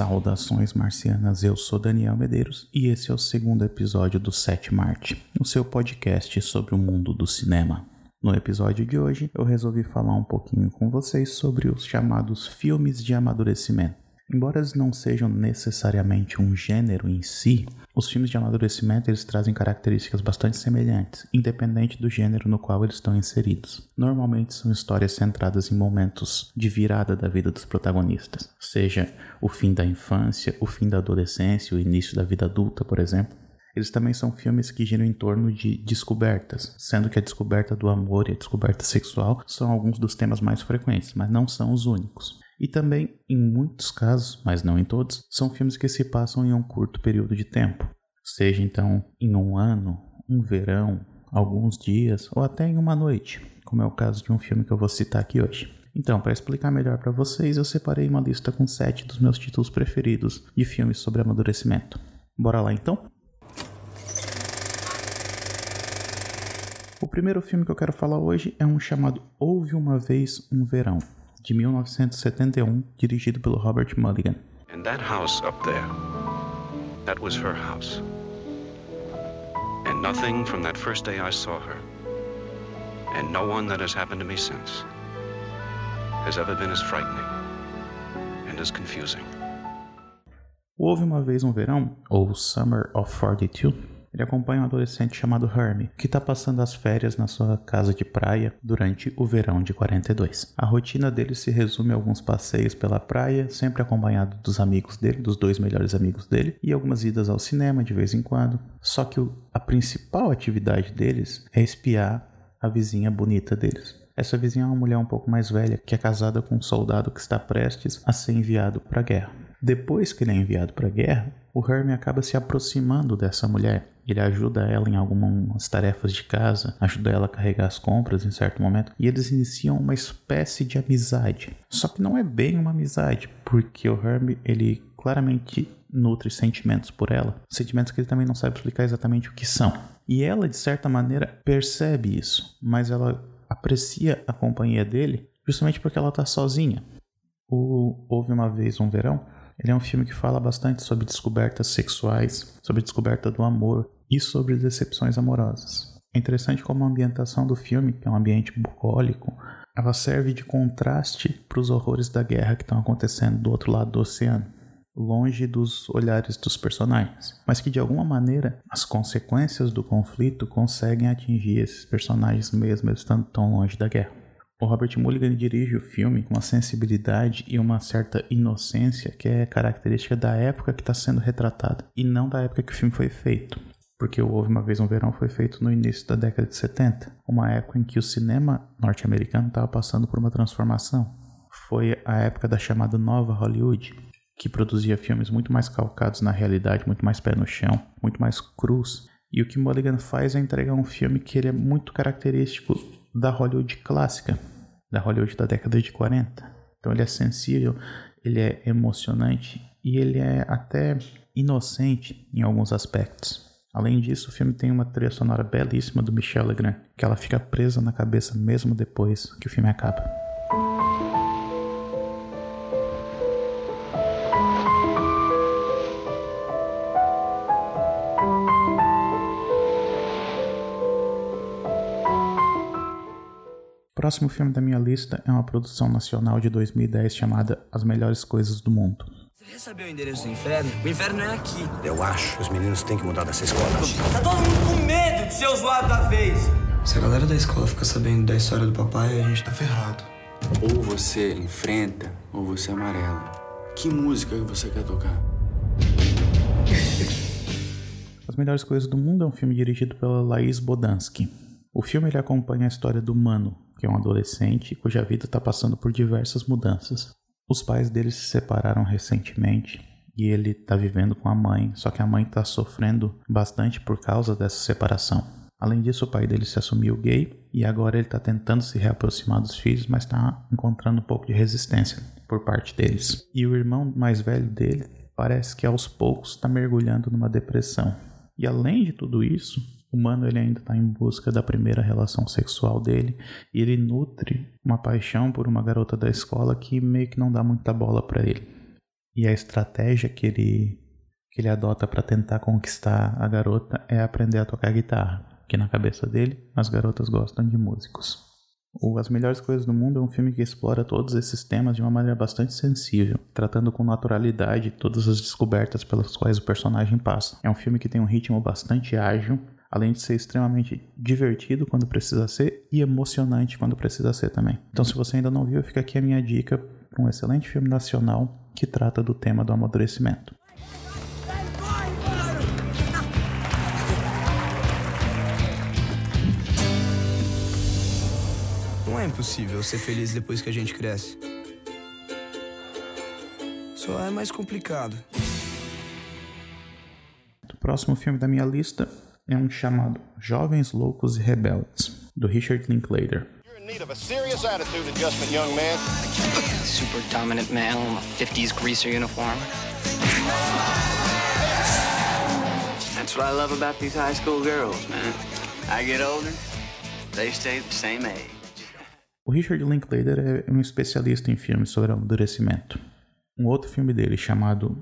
Saudações marcianas, eu sou Daniel Medeiros e esse é o segundo episódio do Sete Marte, o seu podcast sobre o mundo do cinema. No episódio de hoje, eu resolvi falar um pouquinho com vocês sobre os chamados filmes de amadurecimento. Embora eles não sejam necessariamente um gênero em si, os filmes de amadurecimento eles trazem características bastante semelhantes, independente do gênero no qual eles estão inseridos. Normalmente são histórias centradas em momentos de virada da vida dos protagonistas, seja o fim da infância, o fim da adolescência, o início da vida adulta, por exemplo. Eles também são filmes que giram em torno de descobertas, sendo que a descoberta do amor e a descoberta sexual são alguns dos temas mais frequentes, mas não são os únicos. E também, em muitos casos, mas não em todos, são filmes que se passam em um curto período de tempo, seja então em um ano, um verão, alguns dias ou até em uma noite, como é o caso de um filme que eu vou citar aqui hoje. Então, para explicar melhor para vocês, eu separei uma lista com sete dos meus títulos preferidos de filmes sobre amadurecimento. Bora lá então? O primeiro filme que eu quero falar hoje é um chamado Houve uma Vez um Verão, de 1971, dirigido pelo Robert Mulligan. And that house up there, that was her house. And nothing from that first day I saw her, and no one that has happened to me since, has ever been as frightening and as confusing. Houve uma vez um verão, ou Summer of 42, ele acompanha um adolescente chamado Hermie, que está passando as férias na sua casa de praia durante o verão de 42. A rotina dele se resume a alguns passeios pela praia, sempre acompanhado dos amigos dele, dos dois melhores amigos dele, e algumas idas ao cinema de vez em quando. Só que a principal atividade deles é espiar a vizinha bonita deles. Essa vizinha é uma mulher um pouco mais velha que é casada com um soldado que está prestes a ser enviado para a guerra. Depois que ele é enviado para a guerra, o Hermie acaba se aproximando dessa mulher. Ele ajuda ela em algumas tarefas de casa, ajuda ela a carregar as compras em certo momento, e eles iniciam uma espécie de amizade. Só que não é bem uma amizade, porque o Hermie, ele claramente nutre sentimentos por ela, sentimentos que ele também não sabe explicar exatamente o que são. E ela, de certa maneira, percebe isso, mas ela aprecia a companhia dele justamente porque ela está sozinha. O Houve uma vez um verão ele é um filme que fala bastante sobre descobertas sexuais, sobre descoberta do amor e sobre decepções amorosas. É interessante como a ambientação do filme, que é um ambiente bucólico, ela serve de contraste para os horrores da guerra que estão acontecendo do outro lado do oceano, longe dos olhares dos personagens, mas que de alguma maneira as consequências do conflito conseguem atingir esses personagens mesmo estando tão longe da guerra. O Robert Mulligan dirige o filme com uma sensibilidade e uma certa inocência que é característica da época que está sendo retratada e não da época que o filme foi feito. Porque Houve uma Vez um Verão foi feito no início da década de 70, uma época em que o cinema norte-americano estava passando por uma transformação. Foi a época da chamada Nova Hollywood, que produzia filmes muito mais calcados na realidade, muito mais pé no chão, muito mais cruz. E o que Mulligan faz é entregar um filme que ele é muito característico da Hollywood clássica, da Hollywood da década de 40. Então ele é sensível, ele é emocionante e ele é até inocente em alguns aspectos. Além disso, o filme tem uma trilha sonora belíssima do Michel Legrand, que ela fica presa na cabeça mesmo depois que o filme acaba. O próximo filme da minha lista é uma produção nacional de 2010 chamada As Melhores Coisas do Mundo. Saber o endereço do inferno? O inferno é aqui. Eu acho que os meninos têm que mudar dessa escola. Tá todo mundo com medo de ser zoado da vez. Se a galera da escola ficar sabendo da história do papai, a gente tá ferrado. Ou você enfrenta, ou você amarela. Que música que você quer tocar? As Melhores Coisas do Mundo é um filme dirigido pela Laís Bodansky. O filme ele acompanha a história do Mano, que é um adolescente cuja vida está passando por diversas mudanças. Os pais dele se separaram recentemente e ele está vivendo com a mãe, só que a mãe está sofrendo bastante por causa dessa separação. Além disso, o pai dele se assumiu gay e agora ele está tentando se reaproximar dos filhos, mas está encontrando um pouco de resistência por parte deles. E o irmão mais velho dele parece que aos poucos está mergulhando numa depressão. E além de tudo isso, humano ele ainda está em busca da primeira relação sexual dele e ele nutre uma paixão por uma garota da escola que meio que não dá muita bola para ele. E a estratégia que ele, que ele adota para tentar conquistar a garota é aprender a tocar guitarra. Que na cabeça dele, as garotas gostam de músicos. O As Melhores Coisas do Mundo é um filme que explora todos esses temas de uma maneira bastante sensível, tratando com naturalidade todas as descobertas pelas quais o personagem passa. É um filme que tem um ritmo bastante ágil, além de ser extremamente divertido quando precisa ser e emocionante quando precisa ser também. Então, se você ainda não viu, fica aqui a minha dica para um excelente filme nacional que trata do tema do amadurecimento. Não é impossível ser feliz depois que a gente cresce. Só é mais complicado. O próximo filme da minha lista é um chamado Jovens Loucos e Rebeldes, do Richard Linklater. need of a serious attitude adjustment, young man. Super dominant male in a 50s greaser uniform. That's what I love about these high school girls, man. I get older, they stay the same age. O Richard Linklater é um especialista em filmes sobre amadurecimento. Um outro filme dele, chamado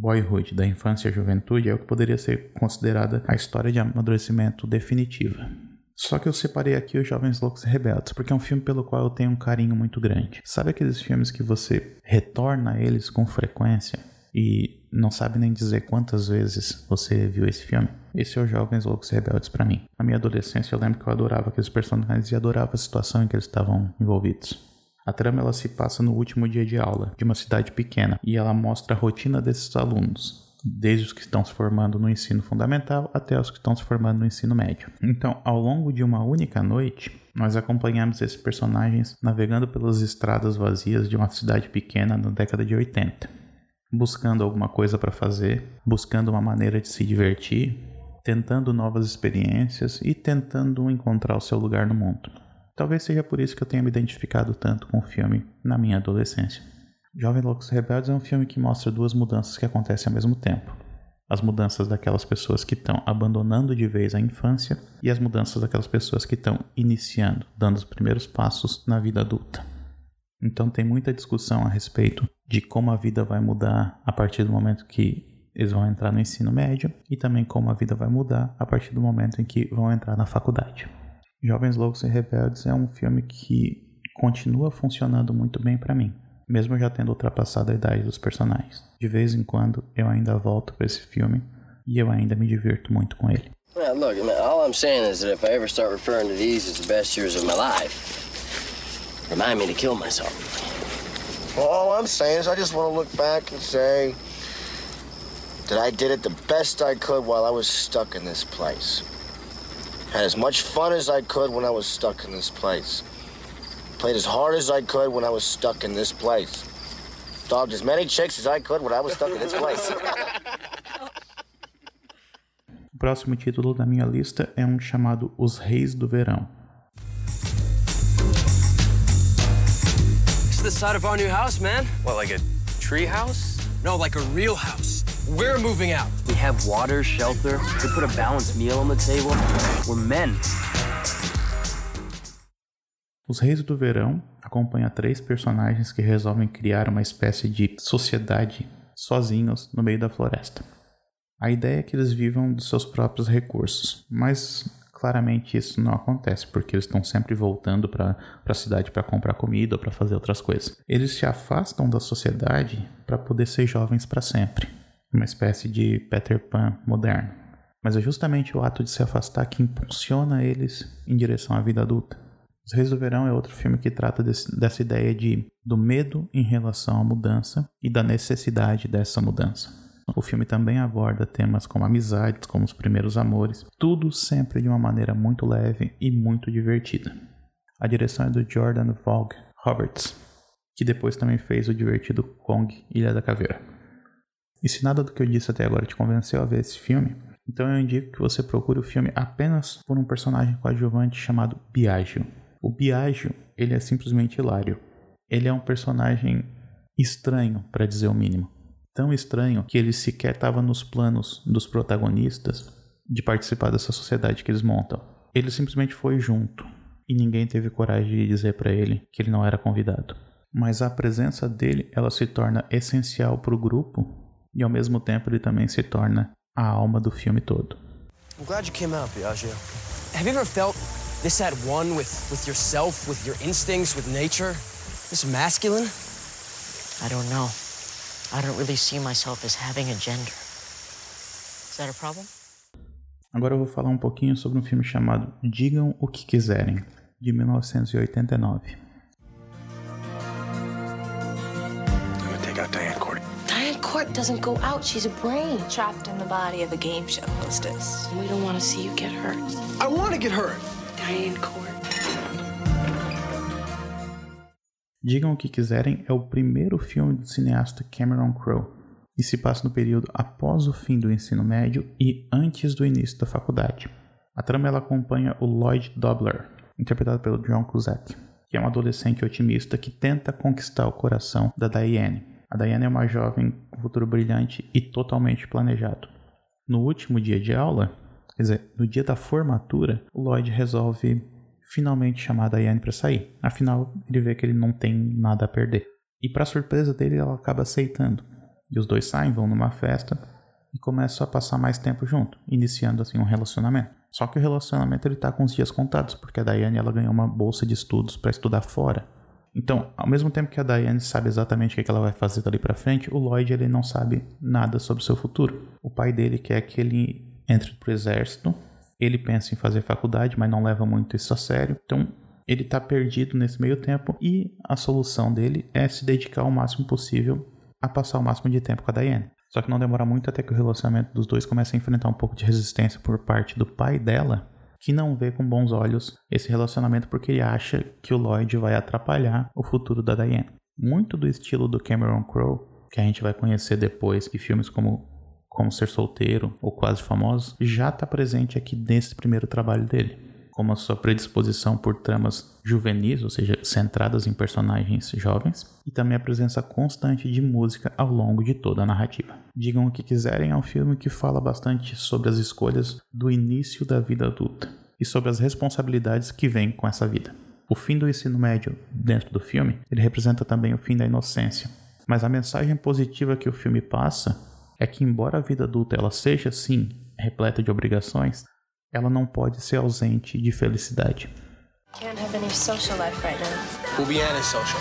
Boyhood, da infância e juventude, é o que poderia ser considerada a história de amadurecimento definitiva. Só que eu separei aqui os Jovens Loucos e Rebeldes, porque é um filme pelo qual eu tenho um carinho muito grande. Sabe aqueles filmes que você retorna a eles com frequência e não sabe nem dizer quantas vezes você viu esse filme? Esse é o Jovens Loucos e Rebeldes para mim. Na minha adolescência eu lembro que eu adorava aqueles personagens e adorava a situação em que eles estavam envolvidos. A trama ela se passa no último dia de aula de uma cidade pequena e ela mostra a rotina desses alunos, desde os que estão se formando no ensino fundamental até os que estão se formando no ensino médio. Então, ao longo de uma única noite, nós acompanhamos esses personagens navegando pelas estradas vazias de uma cidade pequena na década de 80, buscando alguma coisa para fazer, buscando uma maneira de se divertir, tentando novas experiências e tentando encontrar o seu lugar no mundo. Talvez seja por isso que eu tenha me identificado tanto com o filme na minha adolescência. Jovem Loucos Rebeldes é um filme que mostra duas mudanças que acontecem ao mesmo tempo. As mudanças daquelas pessoas que estão abandonando de vez a infância e as mudanças daquelas pessoas que estão iniciando, dando os primeiros passos na vida adulta. Então tem muita discussão a respeito de como a vida vai mudar a partir do momento que eles vão entrar no ensino médio e também como a vida vai mudar a partir do momento em que vão entrar na faculdade. Jovens Loucos e Rebeldes é um filme que continua funcionando muito bem para mim, mesmo já tendo ultrapassado a idade dos personagens. De vez em quando eu ainda volto para esse filme e eu ainda me divirto muito com ele. Well, look, man, all I'm saying is that if I ever start referring to these as the best years of my life, remind me to kill myself. Well, all I'm saying is I just want to look back and say that I did it the best I could while I was stuck in this place. Had as much fun as I could when I was stuck in this place. Played as hard as I could when I was stuck in this place. Dogged as many chicks as I could when I was stuck in this place. O próximo título da minha lista é um chamado Os Reis do Verão. This is the side of our new house, man. What, like a tree house? No, like a real house. We're moving out. Have water, shelter. We put a balanced meal on the table. We're men. Os Reis do Verão acompanha três personagens que resolvem criar uma espécie de sociedade sozinhos no meio da floresta. A ideia é que eles vivam dos seus próprios recursos, mas claramente isso não acontece porque eles estão sempre voltando para a cidade para comprar comida ou para fazer outras coisas. Eles se afastam da sociedade para poder ser jovens para sempre, uma espécie de Peter Pan moderno. Mas é justamente o ato de se afastar que impulsiona eles em direção à vida adulta. Os Reis do Verão é outro filme que trata desse, dessa ideia de, do medo em relação à mudança e da necessidade dessa mudança. O filme também aborda temas como amizades, como os primeiros amores, tudo sempre de uma maneira muito leve e muito divertida. A direção é do Jordan Vogue Roberts, que depois também fez o divertido Kong Ilha da Caveira. E se nada do que eu disse até agora te convenceu a ver esse filme, então eu indico que você procure o filme apenas por um personagem coadjuvante chamado Biagio. O Biagio, ele é simplesmente hilário. Ele é um personagem estranho, para dizer o mínimo. Tão estranho que ele sequer estava nos planos dos protagonistas de participar dessa sociedade que eles montam. Ele simplesmente foi junto e ninguém teve coragem de dizer para ele que ele não era convidado. mas a presença dele ela se torna essencial para o grupo e ao mesmo tempo ele também se torna a alma do filme todo. I'm glad you came out, Biagio. Have you ever felt this at one with, with yourself, with your instincts, with nature? This masculine? I don't know. I don't really see myself as having a gender. Is that a problem? Agora eu vou falar um pouquinho sobre um filme chamado Digam o que quiserem, de 1989. Court doesn't go out. She's a brain. Trapped in the body of a game show hostess. We don't want to see you get hurt. I want to get hurt. Diane Court. Digam o que quiserem é o primeiro filme do cineasta Cameron Crowe e se passa no período após o fim do ensino médio e antes do início da faculdade. A trama ela acompanha o Lloyd Dobler, interpretado pelo John Cusack, que é um adolescente otimista que tenta conquistar o coração da Diane. A Diane é uma jovem com futuro brilhante e totalmente planejado. No último dia de aula, quer dizer, no dia da formatura, o Lloyd resolve finalmente chamar a Diane para sair. Afinal, ele vê que ele não tem nada a perder. E para surpresa dele, ela acaba aceitando. E os dois saem, vão numa festa e começam a passar mais tempo junto, iniciando assim um relacionamento. Só que o relacionamento ele tá com os dias contados, porque a Diane ela ganhou uma bolsa de estudos para estudar fora. Então, ao mesmo tempo que a Diane sabe exatamente o que ela vai fazer dali para frente, o Lloyd ele não sabe nada sobre o seu futuro. O pai dele quer que ele entre pro exército. Ele pensa em fazer faculdade, mas não leva muito isso a sério. Então, ele está perdido nesse meio tempo e a solução dele é se dedicar o máximo possível a passar o máximo de tempo com a Diane. Só que não demora muito até que o relacionamento dos dois comece a enfrentar um pouco de resistência por parte do pai dela, que não vê com bons olhos esse relacionamento porque ele acha que o Lloyd vai atrapalhar o futuro da Diane. Muito do estilo do Cameron Crowe, que a gente vai conhecer depois em filmes como Como Ser Solteiro ou Quase Famosos, já está presente aqui nesse primeiro trabalho dele como a sua predisposição por tramas juvenis, ou seja, centradas em personagens jovens, e também a presença constante de música ao longo de toda a narrativa. Digam o que quiserem, é um filme que fala bastante sobre as escolhas do início da vida adulta e sobre as responsabilidades que vêm com essa vida. O fim do ensino médio dentro do filme, ele representa também o fim da inocência. Mas a mensagem positiva que o filme passa é que embora a vida adulta ela seja sim repleta de obrigações, ela não pode ser ausente de felicidade. Can't have any social life right now. We'll be antisocial.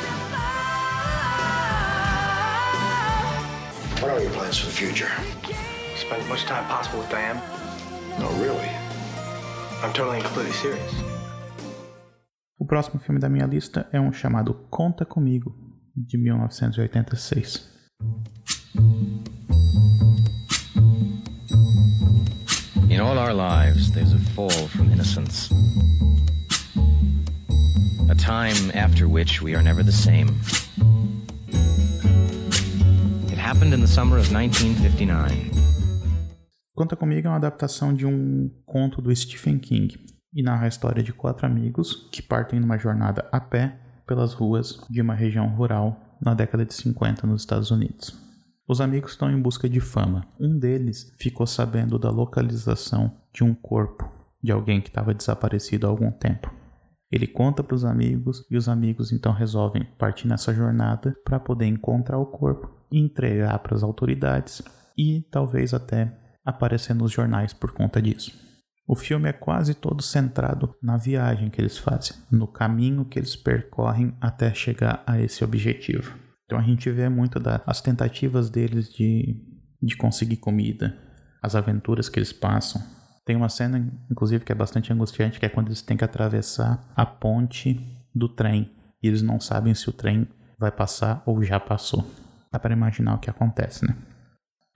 What are your plans for the future? Spend as much time possible with Diane. No, really. I'm totally and completely serious. O próximo filme da minha lista é um chamado Conta Comigo, de 1986. In all our lives, there's a fall from innocence. A time after which we are never the same. It happened in the summer of 1959. Conta Comigo é uma adaptação de um conto do Stephen King e narra a história de quatro amigos que partem numa jornada a pé pelas ruas de uma região rural na década de 50 nos Estados Unidos. Os amigos estão em busca de fama. Um deles ficou sabendo da localização de um corpo de alguém que estava desaparecido há algum tempo. Ele conta para os amigos e os amigos então resolvem partir nessa jornada para poder encontrar o corpo entregar para as autoridades e talvez até aparecer nos jornais por conta disso. O filme é quase todo centrado na viagem que eles fazem, no caminho que eles percorrem até chegar a esse objetivo. Então a gente vê muito das tentativas deles de, de conseguir comida, as aventuras que eles passam. Tem uma cena, inclusive, que é bastante angustiante, que é quando eles têm que atravessar a ponte do trem. E eles não sabem se o trem vai passar ou já passou. Dá para imaginar o que acontece, né?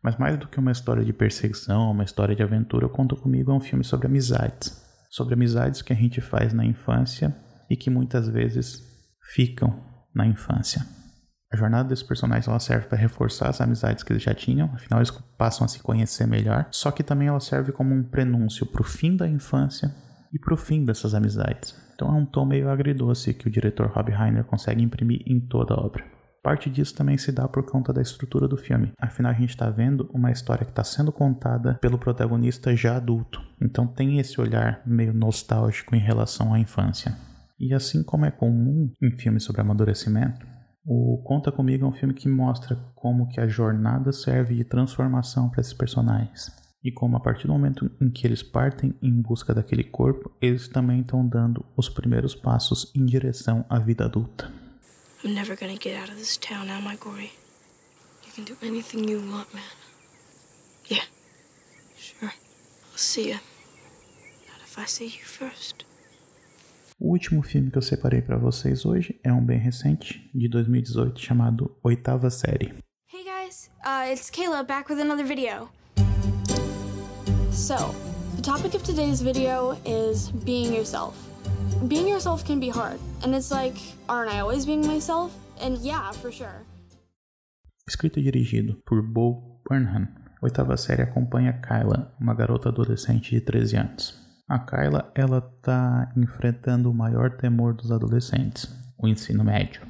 Mas mais do que uma história de perseguição, uma história de aventura, eu conto comigo é um filme sobre amizades. Sobre amizades que a gente faz na infância e que muitas vezes ficam na infância. A jornada desses personagens ela serve para reforçar as amizades que eles já tinham, afinal eles passam a se conhecer melhor, só que também ela serve como um prenúncio para o fim da infância e para o fim dessas amizades. Então é um tom meio agridoce que o diretor Rob Reiner consegue imprimir em toda a obra. Parte disso também se dá por conta da estrutura do filme. Afinal, a gente está vendo uma história que está sendo contada pelo protagonista já adulto. Então tem esse olhar meio nostálgico em relação à infância. E assim como é comum em filmes sobre amadurecimento, O Conta Comigo é um filme que mostra como que a jornada serve de transformação para esses personagens. E como a partir do momento em que eles partem em busca daquele corpo, eles também estão dando os primeiros passos em direção à vida adulta. I'm never gonna get out of this town, am I, Gory? You can do anything you want, man. Yeah, sure. I'll see you. Not if I see you first. O último filme que eu separei para vocês hoje é um bem recente, de 2018, chamado Oitava Série. Hey guys, uh, it's Kayla back with another video. So, the topic of today's video is being yourself. Being yourself can be hard, and it's like, aren't I always being myself? And yeah, for sure. Escrito e dirigido por Bo Burnham, oitava série acompanha Kyla, uma garota adolescente de 13 anos. A Kyla, ela tá enfrentando o maior temor dos adolescentes, o ensino médio.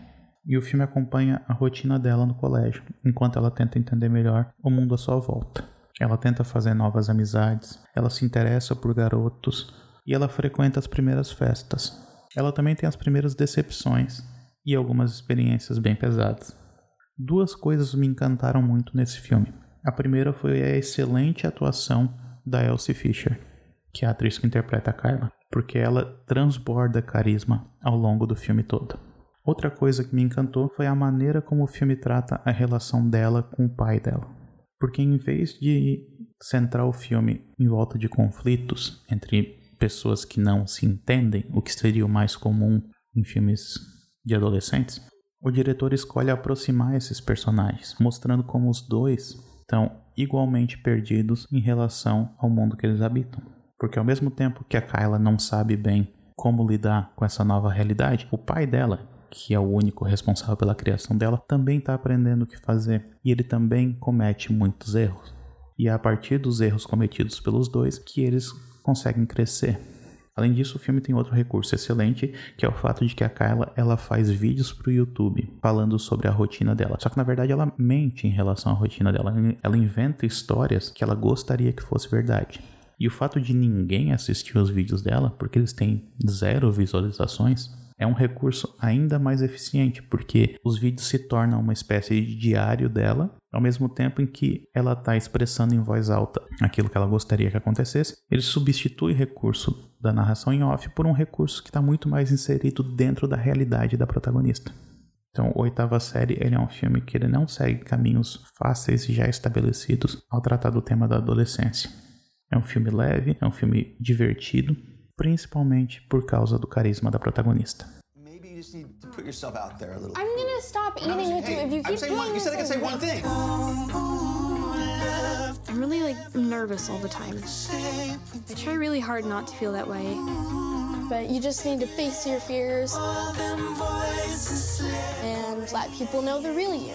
E o filme acompanha a rotina dela no colégio, enquanto ela tenta entender melhor o mundo à sua volta. Ela tenta fazer novas amizades, ela se interessa por garotos e ela frequenta as primeiras festas. Ela também tem as primeiras decepções e algumas experiências bem pesadas. Duas coisas me encantaram muito nesse filme. A primeira foi a excelente atuação da Elsie Fisher, que é a atriz que interpreta a Carla, porque ela transborda carisma ao longo do filme todo. Outra coisa que me encantou foi a maneira como o filme trata a relação dela com o pai dela. Porque em vez de centrar o filme em volta de conflitos entre pessoas que não se entendem, o que seria o mais comum em filmes de adolescentes, o diretor escolhe aproximar esses personagens, mostrando como os dois estão igualmente perdidos em relação ao mundo que eles habitam. Porque ao mesmo tempo que a Kyla não sabe bem como lidar com essa nova realidade, o pai dela, que é o único responsável pela criação dela, também está aprendendo o que fazer e ele também comete muitos erros. E é a partir dos erros cometidos pelos dois que eles conseguem crescer. Além disso, o filme tem outro recurso excelente, que é o fato de que a Kyla ela faz vídeos para o YouTube falando sobre a rotina dela. Só que na verdade ela mente em relação à rotina dela. Ela inventa histórias que ela gostaria que fosse verdade. E o fato de ninguém assistir os vídeos dela, porque eles têm zero visualizações, é um recurso ainda mais eficiente, porque os vídeos se tornam uma espécie de diário dela, ao mesmo tempo em que ela está expressando em voz alta aquilo que ela gostaria que acontecesse. Ele substitui o recurso da narração em off por um recurso que está muito mais inserido dentro da realidade da protagonista. Então, Oitava Série ele é um filme que ele não segue caminhos fáceis e já estabelecidos ao tratar do tema da adolescência. É um filme leve, é um filme divertido, principalmente por causa do carisma da protagonista. Put yourself out there a little. I'm gonna stop eating with you if you keep saying one, doing you said I could say one thing. I'm really like nervous all the time. I try really hard not to feel that way. But you just need to face your fears and let people know the real you.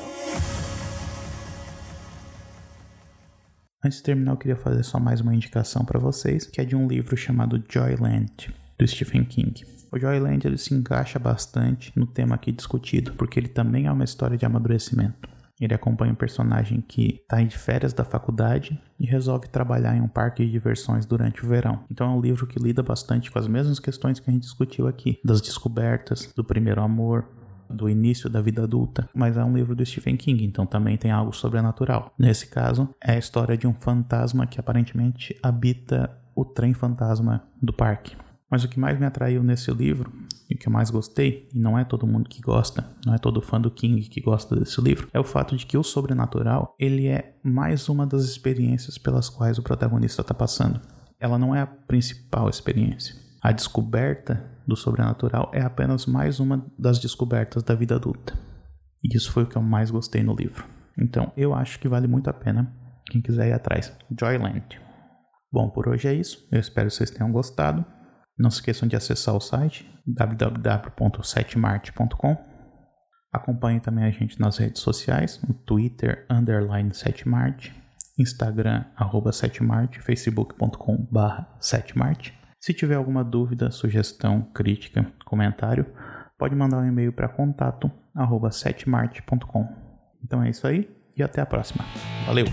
Antes de terminar, eu queria fazer só mais uma indicação para vocês, que é de um livro chamado Joyland, do Stephen King. O Joyland ele se encaixa bastante no tema aqui discutido, porque ele também é uma história de amadurecimento. Ele acompanha um personagem que está em férias da faculdade e resolve trabalhar em um parque de diversões durante o verão. Então é um livro que lida bastante com as mesmas questões que a gente discutiu aqui, das descobertas, do primeiro amor, do início da vida adulta, mas é um livro do Stephen King, então também tem algo sobrenatural. Nesse caso, é a história de um fantasma que aparentemente habita o trem fantasma do parque. Mas o que mais me atraiu nesse livro, e o que eu mais gostei, e não é todo mundo que gosta, não é todo fã do King que gosta desse livro, é o fato de que o sobrenatural, ele é mais uma das experiências pelas quais o protagonista está passando. Ela não é a principal experiência. A descoberta do sobrenatural é apenas mais uma das descobertas da vida adulta. E isso foi o que eu mais gostei no livro. Então, eu acho que vale muito a pena quem quiser ir atrás. Joyland. Bom, por hoje é isso. Eu espero que vocês tenham gostado. Não se esqueçam de acessar o site www.setmart.com. Acompanhe também a gente nas redes sociais, no Twitter, underline setmart, Instagram, arroba setmart, facebook.com barra setmart. Se tiver alguma dúvida, sugestão, crítica, comentário, pode mandar um e-mail para contato arroba setmart.com. Então é isso aí e até a próxima. Valeu!